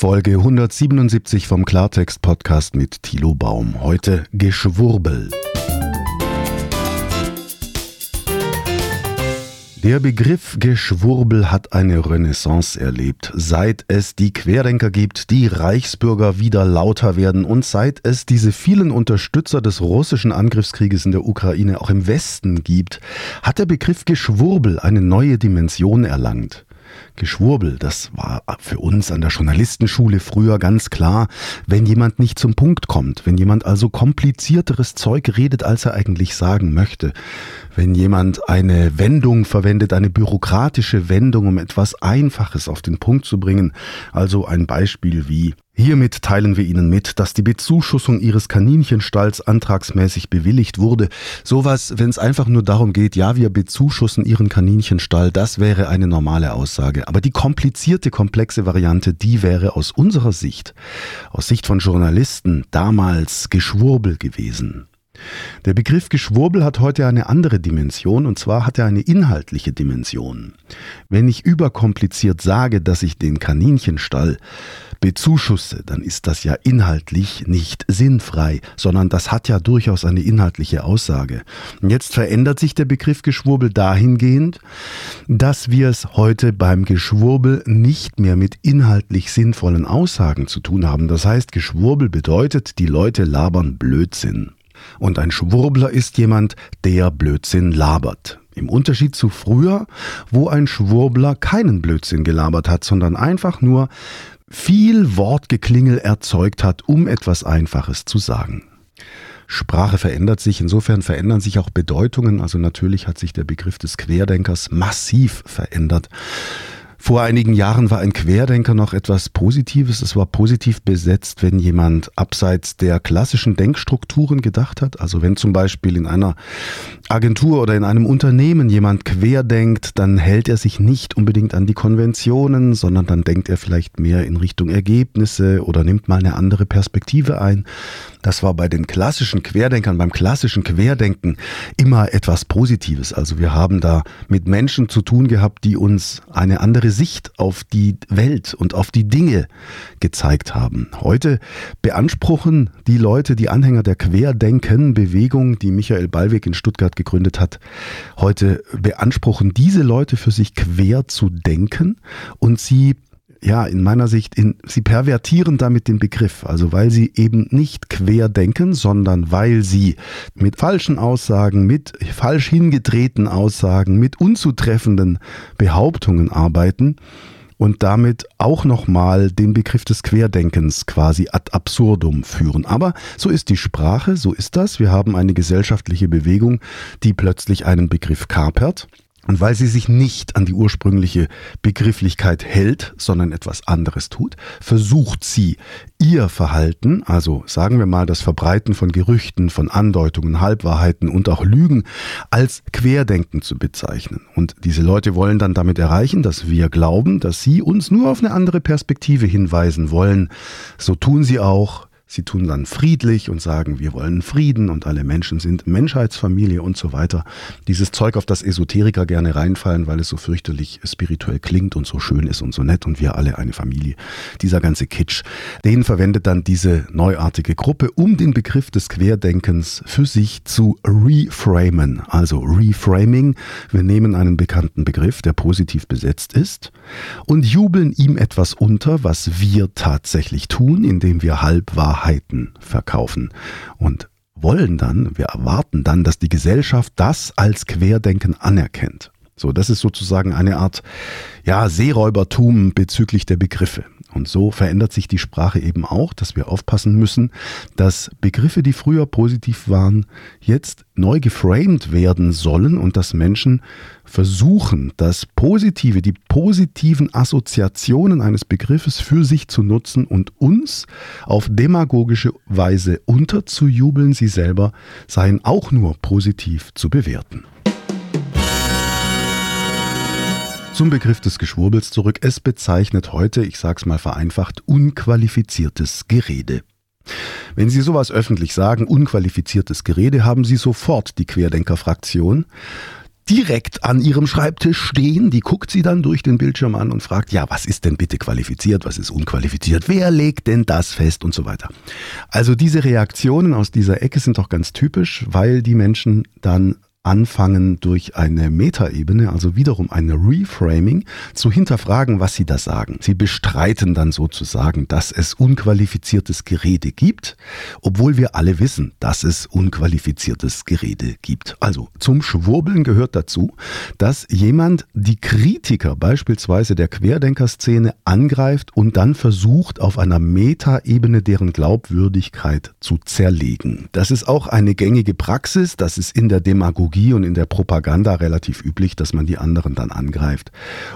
Folge 177 vom Klartext Podcast mit Thilo Baum. Heute Geschwurbel. Der Begriff Geschwurbel hat eine Renaissance erlebt, seit es die Querdenker gibt, die Reichsbürger wieder lauter werden und seit es diese vielen Unterstützer des russischen Angriffskrieges in der Ukraine auch im Westen gibt, hat der Begriff Geschwurbel eine neue Dimension erlangt. Geschwurbel, das war für uns an der Journalistenschule früher ganz klar, wenn jemand nicht zum Punkt kommt, wenn jemand also komplizierteres Zeug redet, als er eigentlich sagen möchte, wenn jemand eine Wendung verwendet, eine bürokratische Wendung, um etwas Einfaches auf den Punkt zu bringen, also ein Beispiel wie Hiermit teilen wir Ihnen mit, dass die Bezuschussung Ihres Kaninchenstalls antragsmäßig bewilligt wurde. Sowas, wenn es einfach nur darum geht, ja, wir bezuschussen Ihren Kaninchenstall, das wäre eine normale Aussage. Aber die komplizierte, komplexe Variante, die wäre aus unserer Sicht, aus Sicht von Journalisten, damals Geschwurbel gewesen. Der Begriff Geschwurbel hat heute eine andere Dimension, und zwar hat er eine inhaltliche Dimension. Wenn ich überkompliziert sage, dass ich den Kaninchenstall bezuschusse, dann ist das ja inhaltlich nicht sinnfrei, sondern das hat ja durchaus eine inhaltliche Aussage. Und jetzt verändert sich der Begriff Geschwurbel dahingehend, dass wir es heute beim Geschwurbel nicht mehr mit inhaltlich sinnvollen Aussagen zu tun haben. Das heißt, Geschwurbel bedeutet, die Leute labern Blödsinn. Und ein Schwurbler ist jemand, der Blödsinn labert. Im Unterschied zu früher, wo ein Schwurbler keinen Blödsinn gelabert hat, sondern einfach nur viel Wortgeklingel erzeugt hat, um etwas Einfaches zu sagen. Sprache verändert sich, insofern verändern sich auch Bedeutungen, also natürlich hat sich der Begriff des Querdenkers massiv verändert. Vor einigen Jahren war ein Querdenker noch etwas Positives. Es war positiv besetzt, wenn jemand abseits der klassischen Denkstrukturen gedacht hat. Also wenn zum Beispiel in einer Agentur oder in einem Unternehmen jemand querdenkt, dann hält er sich nicht unbedingt an die Konventionen, sondern dann denkt er vielleicht mehr in Richtung Ergebnisse oder nimmt mal eine andere Perspektive ein. Das war bei den klassischen Querdenkern, beim klassischen Querdenken immer etwas Positives. Also wir haben da mit Menschen zu tun gehabt, die uns eine andere Sicht auf die Welt und auf die Dinge gezeigt haben. Heute beanspruchen die Leute, die Anhänger der Querdenken-Bewegung, die Michael Ballweg in Stuttgart gegründet hat, heute beanspruchen diese Leute für sich quer zu denken und sie ja, in meiner Sicht, in, sie pervertieren damit den Begriff. Also weil sie eben nicht quer denken, sondern weil sie mit falschen Aussagen, mit falsch hingedrehten Aussagen, mit unzutreffenden Behauptungen arbeiten und damit auch nochmal den Begriff des Querdenkens quasi ad absurdum führen. Aber so ist die Sprache, so ist das. Wir haben eine gesellschaftliche Bewegung, die plötzlich einen Begriff kapert und weil sie sich nicht an die ursprüngliche Begrifflichkeit hält, sondern etwas anderes tut, versucht sie ihr Verhalten, also sagen wir mal das Verbreiten von Gerüchten, von Andeutungen, Halbwahrheiten und auch Lügen, als Querdenken zu bezeichnen. Und diese Leute wollen dann damit erreichen, dass wir glauben, dass sie uns nur auf eine andere Perspektive hinweisen wollen. So tun sie auch Sie tun dann friedlich und sagen, wir wollen Frieden und alle Menschen sind Menschheitsfamilie und so weiter. Dieses Zeug, auf das Esoteriker gerne reinfallen, weil es so fürchterlich spirituell klingt und so schön ist und so nett und wir alle eine Familie. Dieser ganze Kitsch, den verwendet dann diese neuartige Gruppe, um den Begriff des Querdenkens für sich zu reframen. Also Reframing. Wir nehmen einen bekannten Begriff, der positiv besetzt ist und jubeln ihm etwas unter, was wir tatsächlich tun, indem wir halb wahr Wahrheiten verkaufen und wollen dann, wir erwarten dann, dass die Gesellschaft das als Querdenken anerkennt. So, das ist sozusagen eine Art, ja, Seeräubertum bezüglich der Begriffe. Und so verändert sich die Sprache eben auch, dass wir aufpassen müssen, dass Begriffe, die früher positiv waren, jetzt neu geframed werden sollen und dass Menschen versuchen, das Positive, die positiven Assoziationen eines Begriffes für sich zu nutzen und uns auf demagogische Weise unterzujubeln, sie selber seien auch nur positiv zu bewerten. Zum Begriff des Geschwurbels zurück. Es bezeichnet heute, ich sag's mal vereinfacht, unqualifiziertes Gerede. Wenn Sie sowas öffentlich sagen, unqualifiziertes Gerede, haben Sie sofort die Querdenker-Fraktion, direkt an ihrem Schreibtisch stehen. Die guckt sie dann durch den Bildschirm an und fragt, ja, was ist denn bitte qualifiziert, was ist unqualifiziert, wer legt denn das fest und so weiter. Also diese Reaktionen aus dieser Ecke sind doch ganz typisch, weil die Menschen dann anfangen durch eine Metaebene, also wiederum eine Reframing, zu hinterfragen, was sie da sagen. Sie bestreiten dann sozusagen, dass es unqualifiziertes Gerede gibt, obwohl wir alle wissen, dass es unqualifiziertes Gerede gibt. Also zum Schwurbeln gehört dazu, dass jemand die Kritiker beispielsweise der Querdenkerszene angreift und dann versucht, auf einer Metaebene deren Glaubwürdigkeit zu zerlegen. Das ist auch eine gängige Praxis, das ist in der Demagogie Ideologie und in der Propaganda relativ üblich, dass man die anderen dann angreift.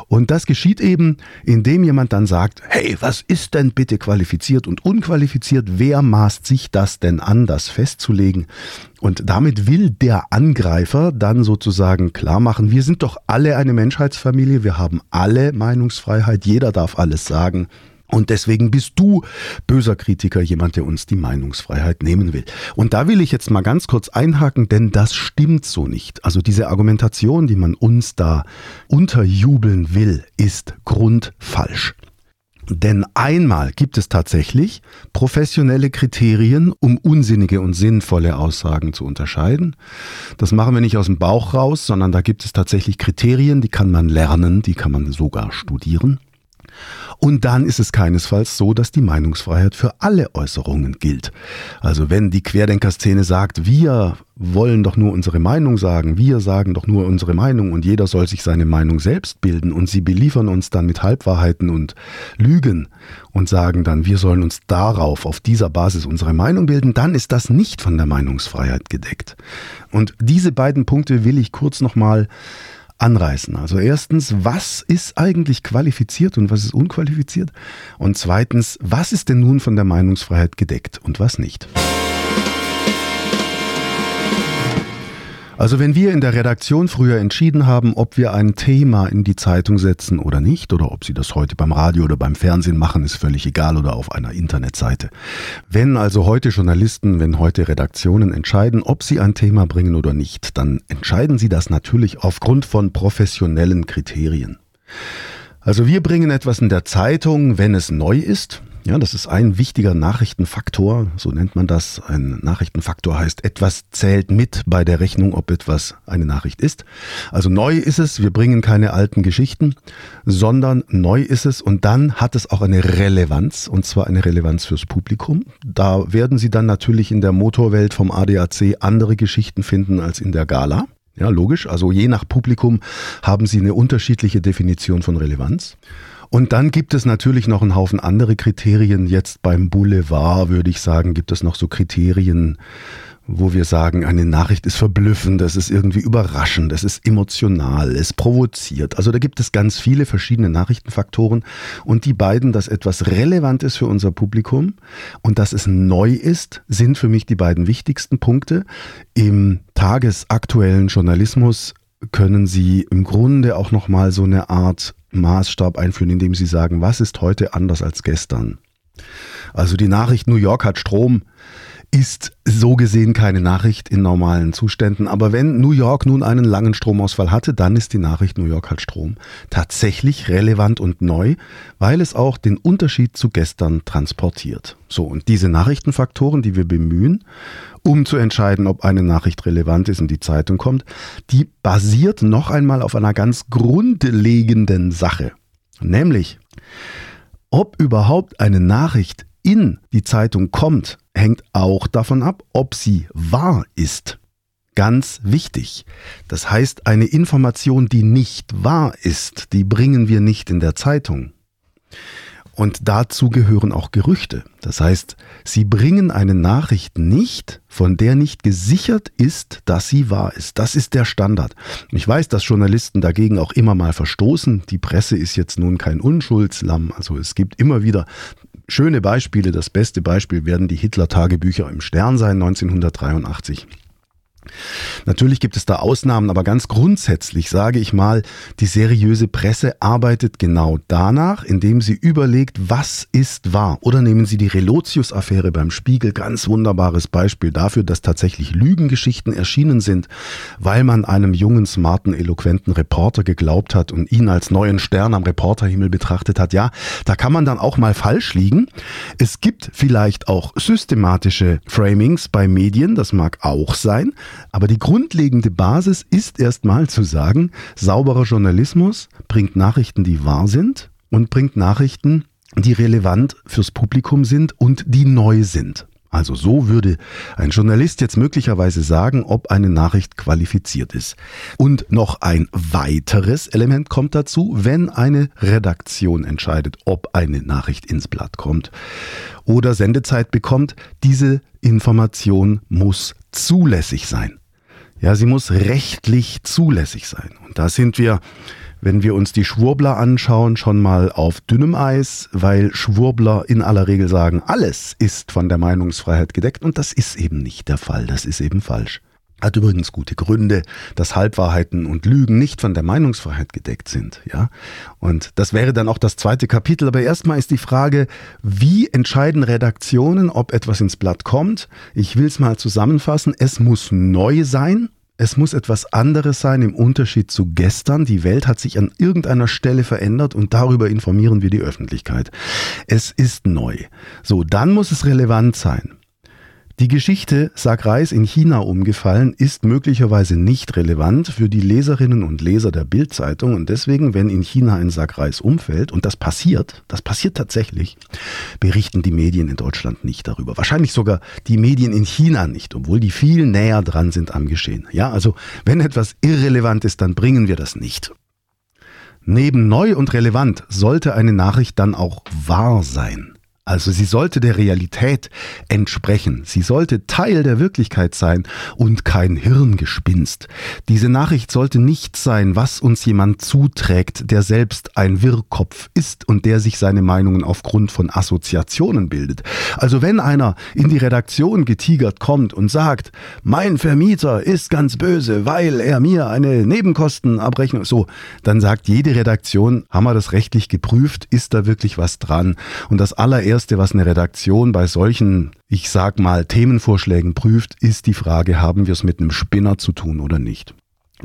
Und das geschieht eben, indem jemand dann sagt, hey, was ist denn bitte qualifiziert und unqualifiziert? Wer maßt sich das denn an, das festzulegen? Und damit will der Angreifer dann sozusagen klar machen, wir sind doch alle eine Menschheitsfamilie, wir haben alle Meinungsfreiheit, jeder darf alles sagen. Und deswegen bist du, böser Kritiker, jemand, der uns die Meinungsfreiheit nehmen will. Und da will ich jetzt mal ganz kurz einhaken, denn das stimmt so nicht. Also diese Argumentation, die man uns da unterjubeln will, ist grundfalsch. Denn einmal gibt es tatsächlich professionelle Kriterien, um unsinnige und sinnvolle Aussagen zu unterscheiden. Das machen wir nicht aus dem Bauch raus, sondern da gibt es tatsächlich Kriterien, die kann man lernen, die kann man sogar studieren. Und dann ist es keinesfalls so, dass die Meinungsfreiheit für alle Äußerungen gilt. Also wenn die Querdenkerszene sagt, wir wollen doch nur unsere Meinung sagen, wir sagen doch nur unsere Meinung und jeder soll sich seine Meinung selbst bilden und sie beliefern uns dann mit Halbwahrheiten und Lügen und sagen dann, wir sollen uns darauf, auf dieser Basis unsere Meinung bilden, dann ist das nicht von der Meinungsfreiheit gedeckt. Und diese beiden Punkte will ich kurz nochmal anreißen. Also erstens, was ist eigentlich qualifiziert und was ist unqualifiziert? Und zweitens, was ist denn nun von der Meinungsfreiheit gedeckt und was nicht? Also wenn wir in der Redaktion früher entschieden haben, ob wir ein Thema in die Zeitung setzen oder nicht, oder ob Sie das heute beim Radio oder beim Fernsehen machen, ist völlig egal oder auf einer Internetseite. Wenn also heute Journalisten, wenn heute Redaktionen entscheiden, ob sie ein Thema bringen oder nicht, dann entscheiden sie das natürlich aufgrund von professionellen Kriterien. Also wir bringen etwas in der Zeitung, wenn es neu ist, ja, das ist ein wichtiger Nachrichtenfaktor, so nennt man das. Ein Nachrichtenfaktor heißt, etwas zählt mit bei der Rechnung, ob etwas eine Nachricht ist. Also neu ist es, wir bringen keine alten Geschichten, sondern neu ist es und dann hat es auch eine Relevanz und zwar eine Relevanz fürs Publikum. Da werden Sie dann natürlich in der Motorwelt vom ADAC andere Geschichten finden als in der Gala. Ja, logisch. Also je nach Publikum haben Sie eine unterschiedliche Definition von Relevanz. Und dann gibt es natürlich noch einen Haufen andere Kriterien. Jetzt beim Boulevard würde ich sagen, gibt es noch so Kriterien, wo wir sagen, eine Nachricht ist verblüffend, das ist irgendwie überraschend, es ist emotional, es provoziert. Also da gibt es ganz viele verschiedene Nachrichtenfaktoren und die beiden, dass etwas relevant ist für unser Publikum und dass es neu ist, sind für mich die beiden wichtigsten Punkte. Im tagesaktuellen Journalismus können Sie im Grunde auch noch mal so eine Art Maßstab einführen, indem Sie sagen, was ist heute anders als gestern? Also die Nachricht New York hat Strom ist so gesehen keine Nachricht in normalen Zuständen. Aber wenn New York nun einen langen Stromausfall hatte, dann ist die Nachricht New York hat Strom tatsächlich relevant und neu, weil es auch den Unterschied zu gestern transportiert. So, und diese Nachrichtenfaktoren, die wir bemühen, um zu entscheiden, ob eine Nachricht relevant ist und die Zeitung kommt, die basiert noch einmal auf einer ganz grundlegenden Sache. Nämlich, ob überhaupt eine Nachricht in die Zeitung kommt, hängt auch davon ab, ob sie wahr ist. Ganz wichtig. Das heißt, eine Information, die nicht wahr ist, die bringen wir nicht in der Zeitung. Und dazu gehören auch Gerüchte. Das heißt, sie bringen eine Nachricht nicht, von der nicht gesichert ist, dass sie wahr ist. Das ist der Standard. Ich weiß, dass Journalisten dagegen auch immer mal verstoßen. Die Presse ist jetzt nun kein Unschuldslamm. Also es gibt immer wieder schöne Beispiele. Das beste Beispiel werden die Hitler-Tagebücher im Stern sein, 1983. Natürlich gibt es da Ausnahmen, aber ganz grundsätzlich sage ich mal, die seriöse Presse arbeitet genau danach, indem sie überlegt, was ist wahr. Oder nehmen Sie die Relotius-Affäre beim Spiegel, ganz wunderbares Beispiel dafür, dass tatsächlich Lügengeschichten erschienen sind, weil man einem jungen, smarten, eloquenten Reporter geglaubt hat und ihn als neuen Stern am Reporterhimmel betrachtet hat. Ja, da kann man dann auch mal falsch liegen. Es gibt vielleicht auch systematische Framings bei Medien, das mag auch sein. Aber die grundlegende Basis ist erstmal zu sagen, sauberer Journalismus bringt Nachrichten, die wahr sind und bringt Nachrichten, die relevant fürs Publikum sind und die neu sind. Also so würde ein Journalist jetzt möglicherweise sagen, ob eine Nachricht qualifiziert ist. Und noch ein weiteres Element kommt dazu, wenn eine Redaktion entscheidet, ob eine Nachricht ins Blatt kommt oder Sendezeit bekommt, diese Information muss zulässig sein. Ja, sie muss rechtlich zulässig sein. Und da sind wir, wenn wir uns die Schwurbler anschauen, schon mal auf dünnem Eis, weil Schwurbler in aller Regel sagen, alles ist von der Meinungsfreiheit gedeckt und das ist eben nicht der Fall, das ist eben falsch. Hat übrigens gute Gründe, dass Halbwahrheiten und Lügen nicht von der Meinungsfreiheit gedeckt sind, ja. Und das wäre dann auch das zweite Kapitel. Aber erstmal ist die Frage, wie entscheiden Redaktionen, ob etwas ins Blatt kommt? Ich will es mal zusammenfassen. Es muss neu sein. Es muss etwas anderes sein im Unterschied zu gestern. Die Welt hat sich an irgendeiner Stelle verändert und darüber informieren wir die Öffentlichkeit. Es ist neu. So, dann muss es relevant sein. Die Geschichte Sag Reis in China umgefallen ist möglicherweise nicht relevant für die Leserinnen und Leser der Bildzeitung und deswegen, wenn in China ein Sag Reis umfällt, und das passiert, das passiert tatsächlich, berichten die Medien in Deutschland nicht darüber. Wahrscheinlich sogar die Medien in China nicht, obwohl die viel näher dran sind am Geschehen. Ja, also wenn etwas irrelevant ist, dann bringen wir das nicht. Neben neu und relevant sollte eine Nachricht dann auch wahr sein. Also sie sollte der Realität entsprechen. Sie sollte Teil der Wirklichkeit sein und kein Hirngespinst. Diese Nachricht sollte nicht sein, was uns jemand zuträgt, der selbst ein Wirrkopf ist und der sich seine Meinungen aufgrund von Assoziationen bildet. Also wenn einer in die Redaktion getigert kommt und sagt, mein Vermieter ist ganz böse, weil er mir eine Nebenkostenabrechnung, so, dann sagt jede Redaktion, haben wir das rechtlich geprüft, ist da wirklich was dran? Und das allererste allererste, was eine Redaktion bei solchen, ich sag mal, Themenvorschlägen prüft, ist die Frage, haben wir es mit einem Spinner zu tun oder nicht.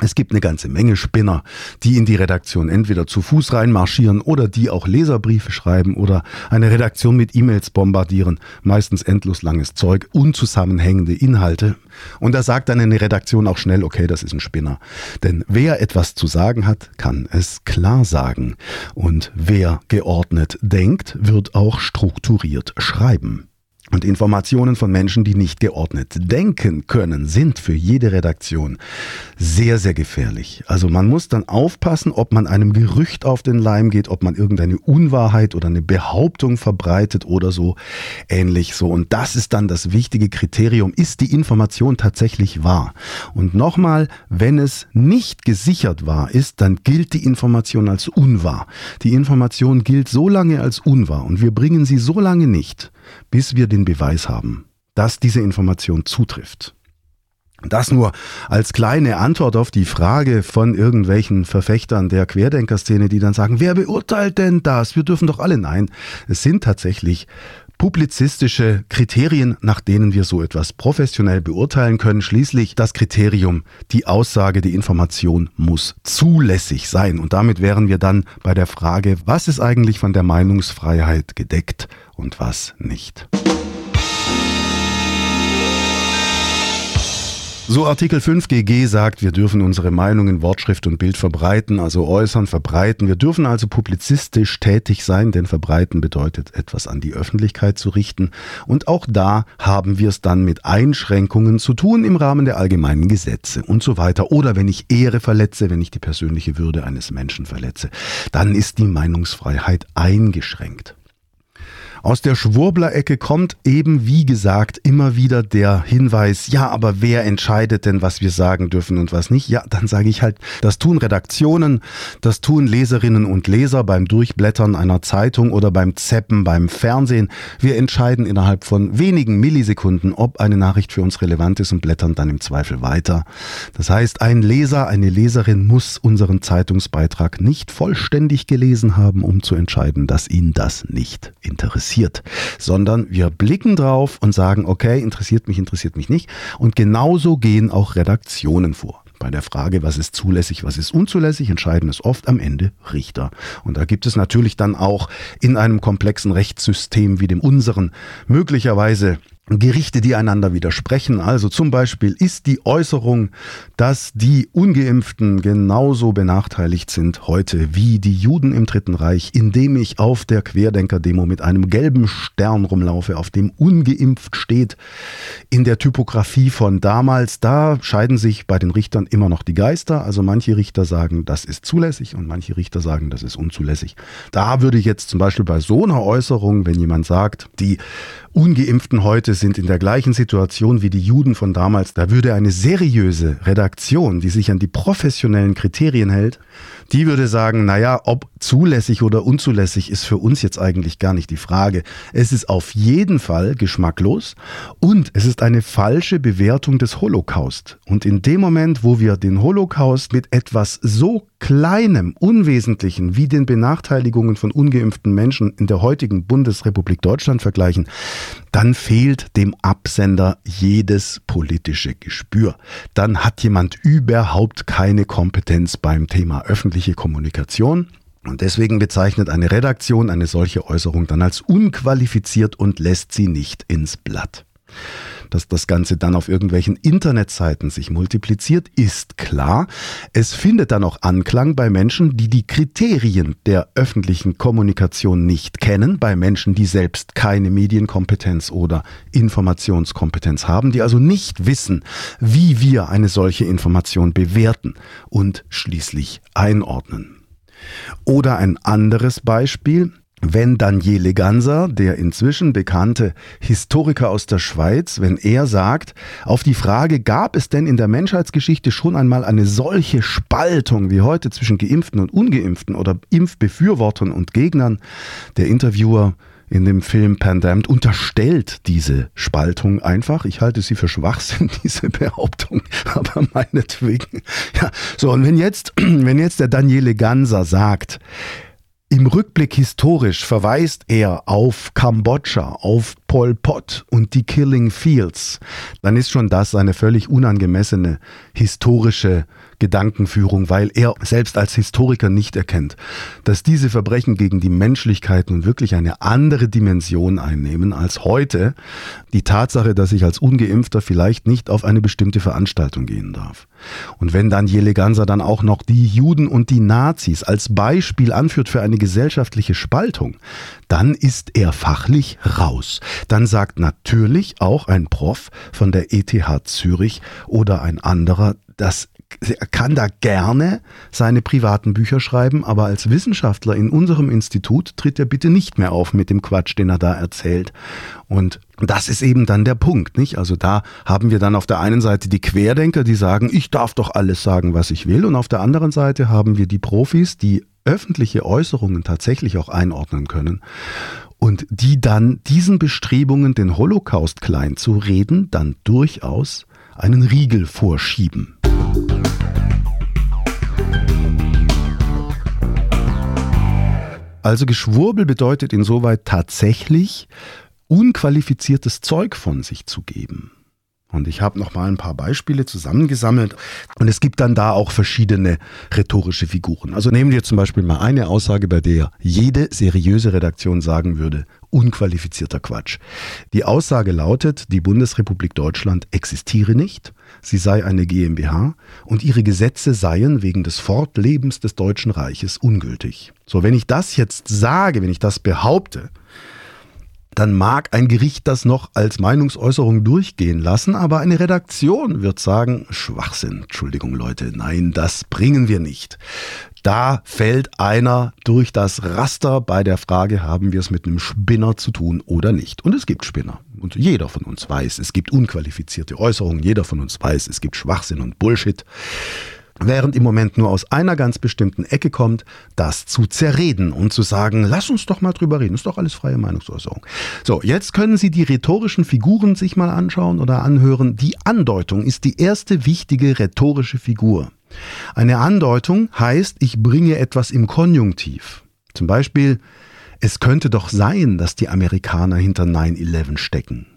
Es gibt eine ganze Menge Spinner, die in die Redaktion entweder zu Fuß reinmarschieren oder die auch Leserbriefe schreiben oder eine Redaktion mit E-Mails bombardieren, meistens endlos langes Zeug, unzusammenhängende Inhalte. Und da sagt dann eine Redaktion auch schnell, okay, das ist ein Spinner. Denn wer etwas zu sagen hat, kann es klar sagen. Und wer geordnet denkt, wird auch strukturiert schreiben. Und Informationen von Menschen, die nicht geordnet denken können, sind für jede Redaktion sehr, sehr gefährlich. Also man muss dann aufpassen, ob man einem Gerücht auf den Leim geht, ob man irgendeine Unwahrheit oder eine Behauptung verbreitet oder so ähnlich so. Und das ist dann das wichtige Kriterium. Ist die Information tatsächlich wahr? Und nochmal, wenn es nicht gesichert wahr ist, dann gilt die Information als unwahr. Die Information gilt so lange als unwahr und wir bringen sie so lange nicht bis wir den Beweis haben, dass diese Information zutrifft. Das nur als kleine Antwort auf die Frage von irgendwelchen Verfechtern der Querdenkerszene, die dann sagen, wer beurteilt denn das? Wir dürfen doch alle. Nein, es sind tatsächlich publizistische Kriterien, nach denen wir so etwas professionell beurteilen können. Schließlich das Kriterium, die Aussage, die Information muss zulässig sein. Und damit wären wir dann bei der Frage, was ist eigentlich von der Meinungsfreiheit gedeckt und was nicht. So Artikel 5 GG sagt, wir dürfen unsere Meinung in Wortschrift und Bild verbreiten, also äußern, verbreiten. Wir dürfen also publizistisch tätig sein, denn verbreiten bedeutet etwas an die Öffentlichkeit zu richten. Und auch da haben wir es dann mit Einschränkungen zu tun im Rahmen der allgemeinen Gesetze und so weiter. Oder wenn ich Ehre verletze, wenn ich die persönliche Würde eines Menschen verletze, dann ist die Meinungsfreiheit eingeschränkt. Aus der Schwurbler-Ecke kommt eben, wie gesagt, immer wieder der Hinweis, ja, aber wer entscheidet denn, was wir sagen dürfen und was nicht? Ja, dann sage ich halt, das tun Redaktionen, das tun Leserinnen und Leser beim Durchblättern einer Zeitung oder beim Zeppen beim Fernsehen. Wir entscheiden innerhalb von wenigen Millisekunden, ob eine Nachricht für uns relevant ist und blättern dann im Zweifel weiter. Das heißt, ein Leser, eine Leserin muss unseren Zeitungsbeitrag nicht vollständig gelesen haben, um zu entscheiden, dass ihn das nicht interessiert interessiert, sondern wir blicken drauf und sagen, okay, interessiert mich, interessiert mich nicht. Und genauso gehen auch Redaktionen vor. Bei der Frage, was ist zulässig, was ist unzulässig, entscheiden es oft am Ende Richter. Und da gibt es natürlich dann auch in einem komplexen Rechtssystem wie dem unseren möglicherweise Gerichte, die einander widersprechen. Also zum Beispiel ist die Äußerung, dass die ungeimpften genauso benachteiligt sind heute wie die Juden im Dritten Reich, indem ich auf der Querdenker-Demo mit einem gelben Stern rumlaufe, auf dem ungeimpft steht. In der Typografie von damals, da scheiden sich bei den Richtern immer noch die Geister. Also manche Richter sagen, das ist zulässig und manche Richter sagen, das ist unzulässig. Da würde ich jetzt zum Beispiel bei so einer Äußerung, wenn jemand sagt, die Ungeimpften heute sind in der gleichen Situation wie die Juden von damals. Da würde eine seriöse Redaktion, die sich an die professionellen Kriterien hält, die würde sagen, naja, ob zulässig oder unzulässig ist für uns jetzt eigentlich gar nicht die Frage. Es ist auf jeden Fall geschmacklos und es ist eine falsche Bewertung des Holocaust. Und in dem Moment, wo wir den Holocaust mit etwas so Kleinem, Unwesentlichen wie den Benachteiligungen von ungeimpften Menschen in der heutigen Bundesrepublik Deutschland vergleichen, dann fehlt dem Absender jedes politische Gespür. Dann hat jemand überhaupt keine Kompetenz beim Thema öffentliche Kommunikation. Und deswegen bezeichnet eine Redaktion eine solche Äußerung dann als unqualifiziert und lässt sie nicht ins Blatt dass das Ganze dann auf irgendwelchen Internetseiten sich multipliziert, ist klar. Es findet dann auch Anklang bei Menschen, die die Kriterien der öffentlichen Kommunikation nicht kennen, bei Menschen, die selbst keine Medienkompetenz oder Informationskompetenz haben, die also nicht wissen, wie wir eine solche Information bewerten und schließlich einordnen. Oder ein anderes Beispiel, wenn Daniele Ganser, der inzwischen bekannte Historiker aus der Schweiz, wenn er sagt, auf die Frage, gab es denn in der Menschheitsgeschichte schon einmal eine solche Spaltung wie heute zwischen geimpften und ungeimpften oder Impfbefürwortern und Gegnern, der Interviewer in dem Film Pandemd unterstellt diese Spaltung einfach. Ich halte sie für Schwachsinn, diese Behauptung, aber meinetwegen. Ja, so, und wenn jetzt, wenn jetzt der Daniele Ganser sagt, im Rückblick historisch verweist er auf Kambodscha, auf Pol Pot und die Killing Fields. Dann ist schon das eine völlig unangemessene historische Gedankenführung, weil er selbst als Historiker nicht erkennt, dass diese Verbrechen gegen die Menschlichkeit nun wirklich eine andere Dimension einnehmen als heute die Tatsache, dass ich als ungeimpfter vielleicht nicht auf eine bestimmte Veranstaltung gehen darf. Und wenn dann Jelegansa dann auch noch die Juden und die Nazis als Beispiel anführt für eine gesellschaftliche Spaltung, dann ist er fachlich raus. Dann sagt natürlich auch ein Prof von der ETH Zürich oder ein anderer, dass er kann da gerne seine privaten Bücher schreiben, aber als Wissenschaftler in unserem Institut tritt er bitte nicht mehr auf mit dem Quatsch, den er da erzählt. Und das ist eben dann der Punkt, nicht? Also da haben wir dann auf der einen Seite die Querdenker, die sagen, ich darf doch alles sagen, was ich will. Und auf der anderen Seite haben wir die Profis, die öffentliche Äußerungen tatsächlich auch einordnen können und die dann diesen Bestrebungen, den Holocaust klein zu reden, dann durchaus einen Riegel vorschieben. Also Geschwurbel bedeutet insoweit tatsächlich unqualifiziertes Zeug von sich zu geben. Und ich habe noch mal ein paar Beispiele zusammengesammelt. Und es gibt dann da auch verschiedene rhetorische Figuren. Also nehmen wir zum Beispiel mal eine Aussage, bei der jede seriöse Redaktion sagen würde, unqualifizierter Quatsch. Die Aussage lautet, die Bundesrepublik Deutschland existiere nicht, sie sei eine GmbH und ihre Gesetze seien wegen des Fortlebens des Deutschen Reiches ungültig. So, wenn ich das jetzt sage, wenn ich das behaupte, dann mag ein Gericht das noch als Meinungsäußerung durchgehen lassen, aber eine Redaktion wird sagen, Schwachsinn, Entschuldigung Leute, nein, das bringen wir nicht. Da fällt einer durch das Raster bei der Frage, haben wir es mit einem Spinner zu tun oder nicht. Und es gibt Spinner. Und jeder von uns weiß, es gibt unqualifizierte Äußerungen, jeder von uns weiß, es gibt Schwachsinn und Bullshit. Während im Moment nur aus einer ganz bestimmten Ecke kommt, das zu zerreden und zu sagen, lass uns doch mal drüber reden, ist doch alles freie Meinungsäußerung. So, jetzt können Sie die rhetorischen Figuren sich mal anschauen oder anhören. Die Andeutung ist die erste wichtige rhetorische Figur. Eine Andeutung heißt, ich bringe etwas im Konjunktiv. Zum Beispiel, es könnte doch sein, dass die Amerikaner hinter 9-11 stecken.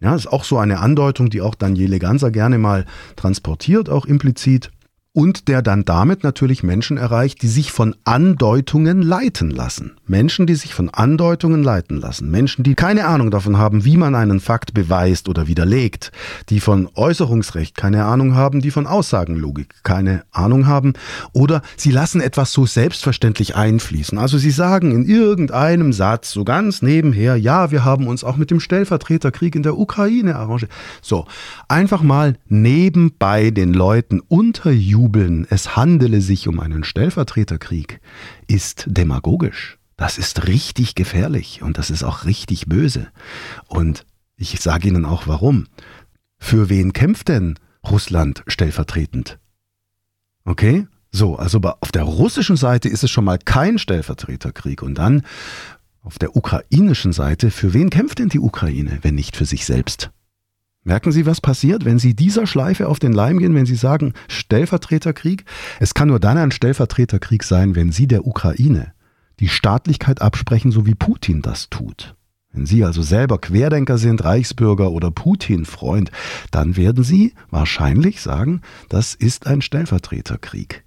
Ja, das ist auch so eine Andeutung, die auch Daniele Ganser gerne mal transportiert, auch implizit und der dann damit natürlich Menschen erreicht, die sich von Andeutungen leiten lassen. Menschen, die sich von Andeutungen leiten lassen. Menschen, die keine Ahnung davon haben, wie man einen Fakt beweist oder widerlegt. Die von Äußerungsrecht keine Ahnung haben, die von Aussagenlogik keine Ahnung haben. Oder sie lassen etwas so selbstverständlich einfließen. Also sie sagen in irgendeinem Satz so ganz nebenher, ja, wir haben uns auch mit dem Stellvertreterkrieg in der Ukraine arrangiert. So, einfach mal nebenbei den Leuten unterjubeln jubeln, es handele sich um einen Stellvertreterkrieg, ist demagogisch. Das ist richtig gefährlich und das ist auch richtig böse. Und ich sage Ihnen auch warum. Für wen kämpft denn Russland stellvertretend? Okay? So, also auf der russischen Seite ist es schon mal kein Stellvertreterkrieg. Und dann auf der ukrainischen Seite, für wen kämpft denn die Ukraine, wenn nicht für sich selbst? Merken Sie, was passiert, wenn Sie dieser Schleife auf den Leim gehen, wenn Sie sagen Stellvertreterkrieg? Es kann nur dann ein Stellvertreterkrieg sein, wenn Sie der Ukraine die Staatlichkeit absprechen, so wie Putin das tut. Wenn Sie also selber Querdenker sind, Reichsbürger oder Putin-Freund, dann werden Sie wahrscheinlich sagen, das ist ein Stellvertreterkrieg.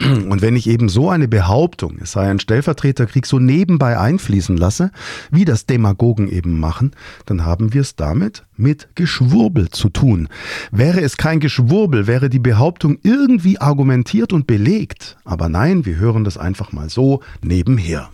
Und wenn ich eben so eine Behauptung, es sei ein Stellvertreterkrieg, so nebenbei einfließen lasse, wie das Demagogen eben machen, dann haben wir es damit mit Geschwurbel zu tun. Wäre es kein Geschwurbel, wäre die Behauptung irgendwie argumentiert und belegt. Aber nein, wir hören das einfach mal so nebenher.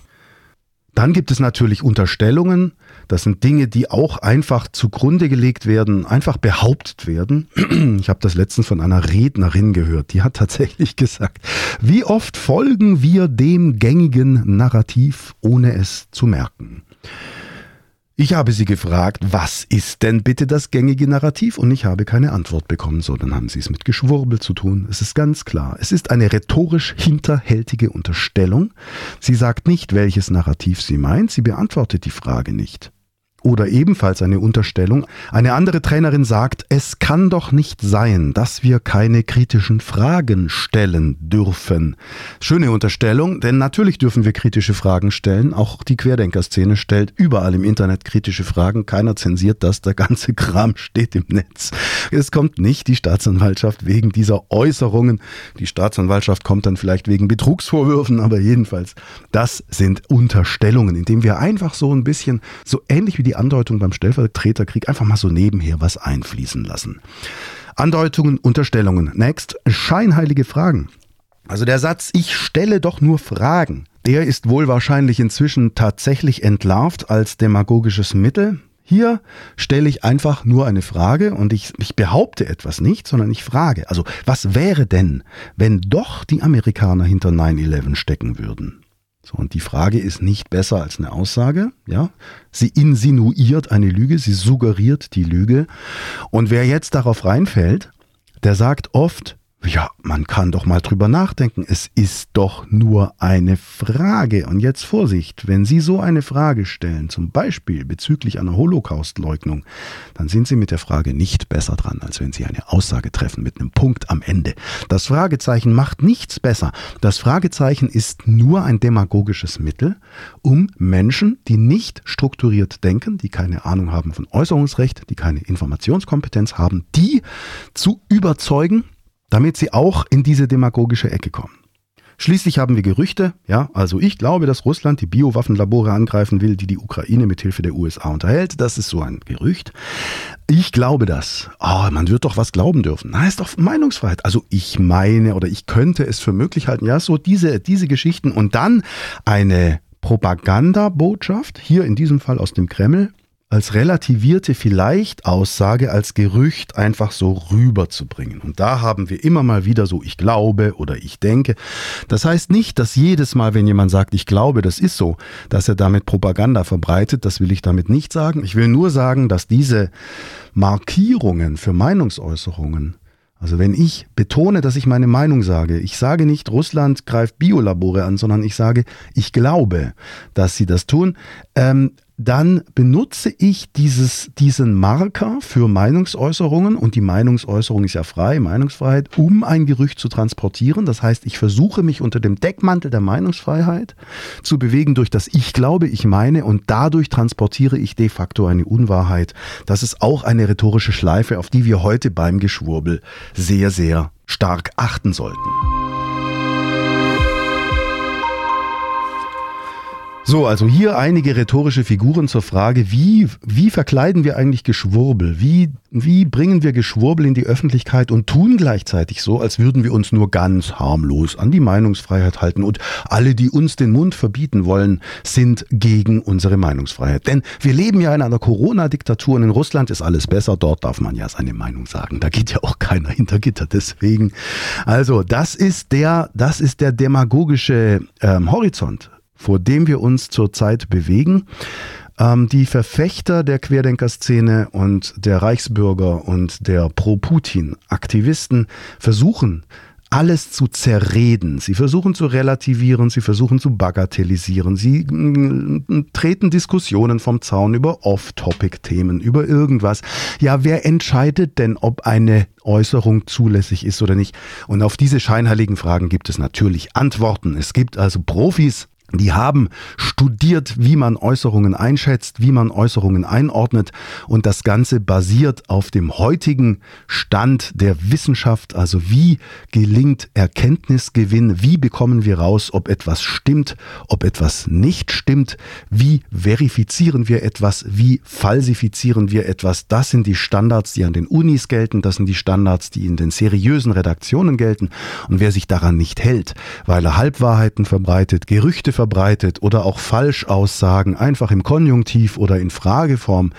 Dann gibt es natürlich Unterstellungen. Das sind Dinge, die auch einfach zugrunde gelegt werden, einfach behauptet werden. Ich habe das letztens von einer Rednerin gehört, die hat tatsächlich gesagt, wie oft folgen wir dem gängigen Narrativ, ohne es zu merken. Ich habe sie gefragt, was ist denn bitte das gängige Narrativ? Und ich habe keine Antwort bekommen. So, dann haben sie es mit Geschwurbel zu tun. Es ist ganz klar. Es ist eine rhetorisch hinterhältige Unterstellung. Sie sagt nicht, welches Narrativ sie meint. Sie beantwortet die Frage nicht. Oder ebenfalls eine Unterstellung. Eine andere Trainerin sagt, es kann doch nicht sein, dass wir keine kritischen Fragen stellen dürfen. Schöne Unterstellung, denn natürlich dürfen wir kritische Fragen stellen. Auch die Querdenkerszene stellt überall im Internet kritische Fragen. Keiner zensiert das. Der ganze Kram steht im Netz. Es kommt nicht die Staatsanwaltschaft wegen dieser Äußerungen. Die Staatsanwaltschaft kommt dann vielleicht wegen Betrugsvorwürfen, aber jedenfalls, das sind Unterstellungen, indem wir einfach so ein bisschen, so ähnlich wie die die Andeutung beim Stellvertreterkrieg einfach mal so nebenher was einfließen lassen. Andeutungen, Unterstellungen. Next, scheinheilige Fragen. Also der Satz, ich stelle doch nur Fragen, der ist wohl wahrscheinlich inzwischen tatsächlich entlarvt als demagogisches Mittel. Hier stelle ich einfach nur eine Frage und ich, ich behaupte etwas nicht, sondern ich frage. Also was wäre denn, wenn doch die Amerikaner hinter 9-11 stecken würden? So, und die Frage ist nicht besser als eine Aussage, ja. Sie insinuiert eine Lüge, sie suggeriert die Lüge. Und wer jetzt darauf reinfällt, der sagt oft, ja, man kann doch mal drüber nachdenken. Es ist doch nur eine Frage. Und jetzt Vorsicht, wenn Sie so eine Frage stellen, zum Beispiel bezüglich einer Holocaustleugnung, dann sind Sie mit der Frage nicht besser dran, als wenn Sie eine Aussage treffen mit einem Punkt am Ende. Das Fragezeichen macht nichts besser. Das Fragezeichen ist nur ein demagogisches Mittel, um Menschen, die nicht strukturiert denken, die keine Ahnung haben von Äußerungsrecht, die keine Informationskompetenz haben, die zu überzeugen, damit sie auch in diese demagogische Ecke kommen. Schließlich haben wir Gerüchte, ja, also ich glaube, dass Russland die Biowaffenlabore angreifen will, die die Ukraine mit Hilfe der USA unterhält. Das ist so ein Gerücht. Ich glaube das. Oh, man wird doch was glauben dürfen. Na, ist doch Meinungsfreiheit. Also ich meine oder ich könnte es für möglich halten, ja, so diese, diese Geschichten und dann eine Propagandabotschaft, hier in diesem Fall aus dem Kreml, als relativierte vielleicht Aussage, als Gerücht einfach so rüberzubringen. Und da haben wir immer mal wieder so, ich glaube oder ich denke. Das heißt nicht, dass jedes Mal, wenn jemand sagt, ich glaube, das ist so, dass er damit Propaganda verbreitet. Das will ich damit nicht sagen. Ich will nur sagen, dass diese Markierungen für Meinungsäußerungen also wenn ich betone, dass ich meine Meinung sage, ich sage nicht, Russland greift Biolabore an, sondern ich sage, ich glaube, dass sie das tun, ähm, dann benutze ich dieses, diesen Marker für Meinungsäußerungen und die Meinungsäußerung ist ja frei, Meinungsfreiheit, um ein Gerücht zu transportieren. Das heißt, ich versuche mich unter dem Deckmantel der Meinungsfreiheit zu bewegen durch das Ich glaube, ich meine und dadurch transportiere ich de facto eine Unwahrheit. Das ist auch eine rhetorische Schleife, auf die wir heute beim Geschwurbel sehr, sehr stark achten sollten. So, also hier einige rhetorische Figuren zur Frage, wie, wie verkleiden wir eigentlich Geschwurbel? Wie, wie bringen wir Geschwurbel in die Öffentlichkeit und tun gleichzeitig so, als würden wir uns nur ganz harmlos an die Meinungsfreiheit halten und alle, die uns den Mund verbieten wollen, sind gegen unsere Meinungsfreiheit. Denn wir leben ja in einer Corona-Diktatur und in Russland ist alles besser, dort darf man ja seine Meinung sagen. Da geht ja auch keiner hinter Gitter. Deswegen, also das ist der, das ist der demagogische ähm, Horizont vor dem wir uns zurzeit bewegen. Ähm, die Verfechter der Querdenkerszene und der Reichsbürger und der Pro-Putin-Aktivisten versuchen, alles zu zerreden. Sie versuchen zu relativieren, sie versuchen zu bagatellisieren, sie mm, treten Diskussionen vom Zaun über Off-Topic-Themen, über irgendwas. Ja, wer entscheidet denn, ob eine Äußerung zulässig ist oder nicht? Und auf diese scheinheiligen Fragen gibt es natürlich Antworten. Es gibt also Profis, die haben studiert, wie man Äußerungen einschätzt, wie man Äußerungen einordnet. Und das Ganze basiert auf dem heutigen Stand der Wissenschaft, also wie gelingt Erkenntnisgewinn, wie bekommen wir raus, ob etwas stimmt, ob etwas nicht stimmt, wie verifizieren wir etwas, wie falsifizieren wir etwas. Das sind die Standards, die an den Unis gelten, das sind die Standards, die in den seriösen Redaktionen gelten. Und wer sich daran nicht hält, weil er Halbwahrheiten verbreitet, Gerüchte verbreitet, verbreitet oder auch Falschaussagen einfach im Konjunktiv oder in Frageform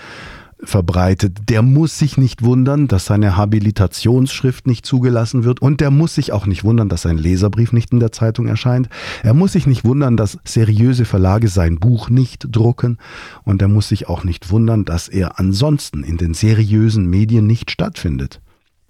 verbreitet, der muss sich nicht wundern, dass seine Habilitationsschrift nicht zugelassen wird und der muss sich auch nicht wundern, dass sein Leserbrief nicht in der Zeitung erscheint. Er muss sich nicht wundern, dass seriöse Verlage sein Buch nicht drucken und er muss sich auch nicht wundern, dass er ansonsten in den seriösen Medien nicht stattfindet.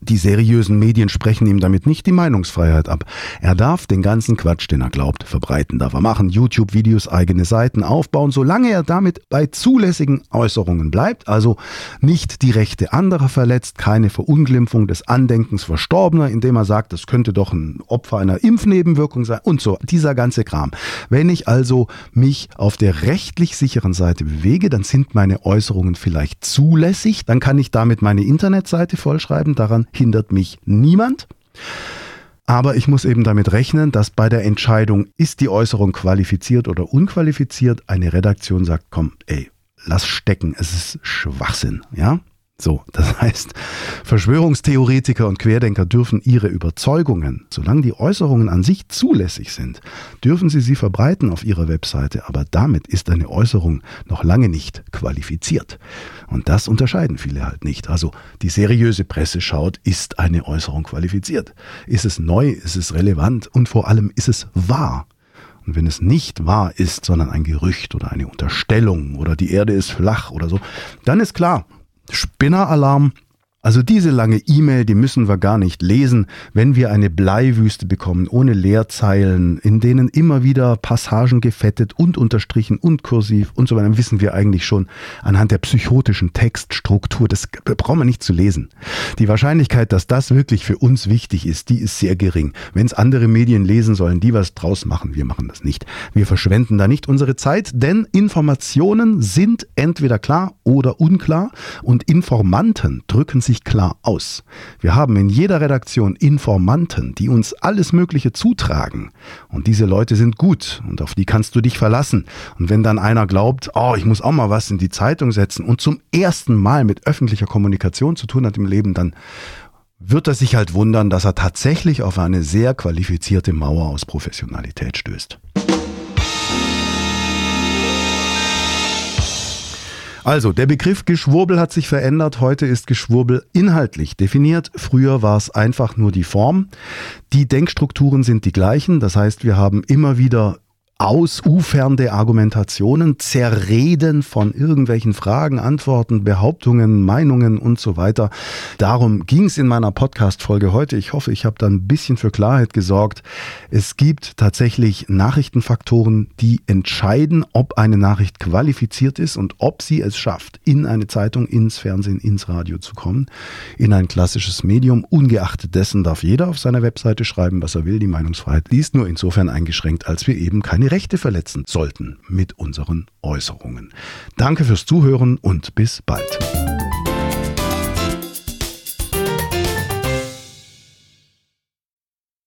Die seriösen Medien sprechen ihm damit nicht die Meinungsfreiheit ab. Er darf den ganzen Quatsch, den er glaubt, verbreiten, darf er machen, YouTube-Videos, eigene Seiten aufbauen, solange er damit bei zulässigen Äußerungen bleibt, also nicht die Rechte anderer verletzt, keine Verunglimpfung des Andenkens Verstorbener, indem er sagt, das könnte doch ein Opfer einer Impfnebenwirkung sein und so, dieser ganze Kram. Wenn ich also mich auf der rechtlich sicheren Seite bewege, dann sind meine Äußerungen vielleicht zulässig, dann kann ich damit meine Internetseite vollschreiben, daran hindert mich niemand. Aber ich muss eben damit rechnen, dass bei der Entscheidung, ist die Äußerung qualifiziert oder unqualifiziert, eine Redaktion sagt, komm, ey, lass stecken, es ist Schwachsinn, ja? So, das heißt, Verschwörungstheoretiker und Querdenker dürfen ihre Überzeugungen, solange die Äußerungen an sich zulässig sind, dürfen sie sie verbreiten auf ihrer Webseite, aber damit ist eine Äußerung noch lange nicht qualifiziert. Und das unterscheiden viele halt nicht. Also die seriöse Presse schaut, ist eine Äußerung qualifiziert? Ist es neu? Ist es relevant? Und vor allem, ist es wahr? Und wenn es nicht wahr ist, sondern ein Gerücht oder eine Unterstellung oder die Erde ist flach oder so, dann ist klar, Spinneralarm also diese lange E-Mail, die müssen wir gar nicht lesen, wenn wir eine Bleiwüste bekommen, ohne Leerzeilen, in denen immer wieder Passagen gefettet und unterstrichen und kursiv und so weiter, dann wissen wir eigentlich schon anhand der psychotischen Textstruktur, das brauchen wir nicht zu lesen. Die Wahrscheinlichkeit, dass das wirklich für uns wichtig ist, die ist sehr gering. Wenn es andere Medien lesen sollen, die was draus machen, wir machen das nicht. Wir verschwenden da nicht unsere Zeit, denn Informationen sind entweder klar oder unklar und Informanten drücken sich sich klar aus. Wir haben in jeder Redaktion Informanten, die uns alles Mögliche zutragen. Und diese Leute sind gut und auf die kannst du dich verlassen. Und wenn dann einer glaubt, oh, ich muss auch mal was in die Zeitung setzen und zum ersten Mal mit öffentlicher Kommunikation zu tun hat im Leben, dann wird er sich halt wundern, dass er tatsächlich auf eine sehr qualifizierte Mauer aus Professionalität stößt. Also, der Begriff Geschwurbel hat sich verändert. Heute ist Geschwurbel inhaltlich definiert. Früher war es einfach nur die Form. Die Denkstrukturen sind die gleichen. Das heißt, wir haben immer wieder ausufernde Argumentationen, Zerreden von irgendwelchen Fragen, Antworten, Behauptungen, Meinungen und so weiter. Darum ging es in meiner Podcast-Folge heute. Ich hoffe, ich habe da ein bisschen für Klarheit gesorgt. Es gibt tatsächlich Nachrichtenfaktoren, die entscheiden, ob eine Nachricht qualifiziert ist und ob sie es schafft, in eine Zeitung, ins Fernsehen, ins Radio zu kommen, in ein klassisches Medium. Ungeachtet dessen darf jeder auf seiner Webseite schreiben, was er will. Die Meinungsfreiheit ist nur insofern eingeschränkt, als wir eben keine Rechte verletzen sollten mit unseren Äußerungen. Danke fürs Zuhören und bis bald.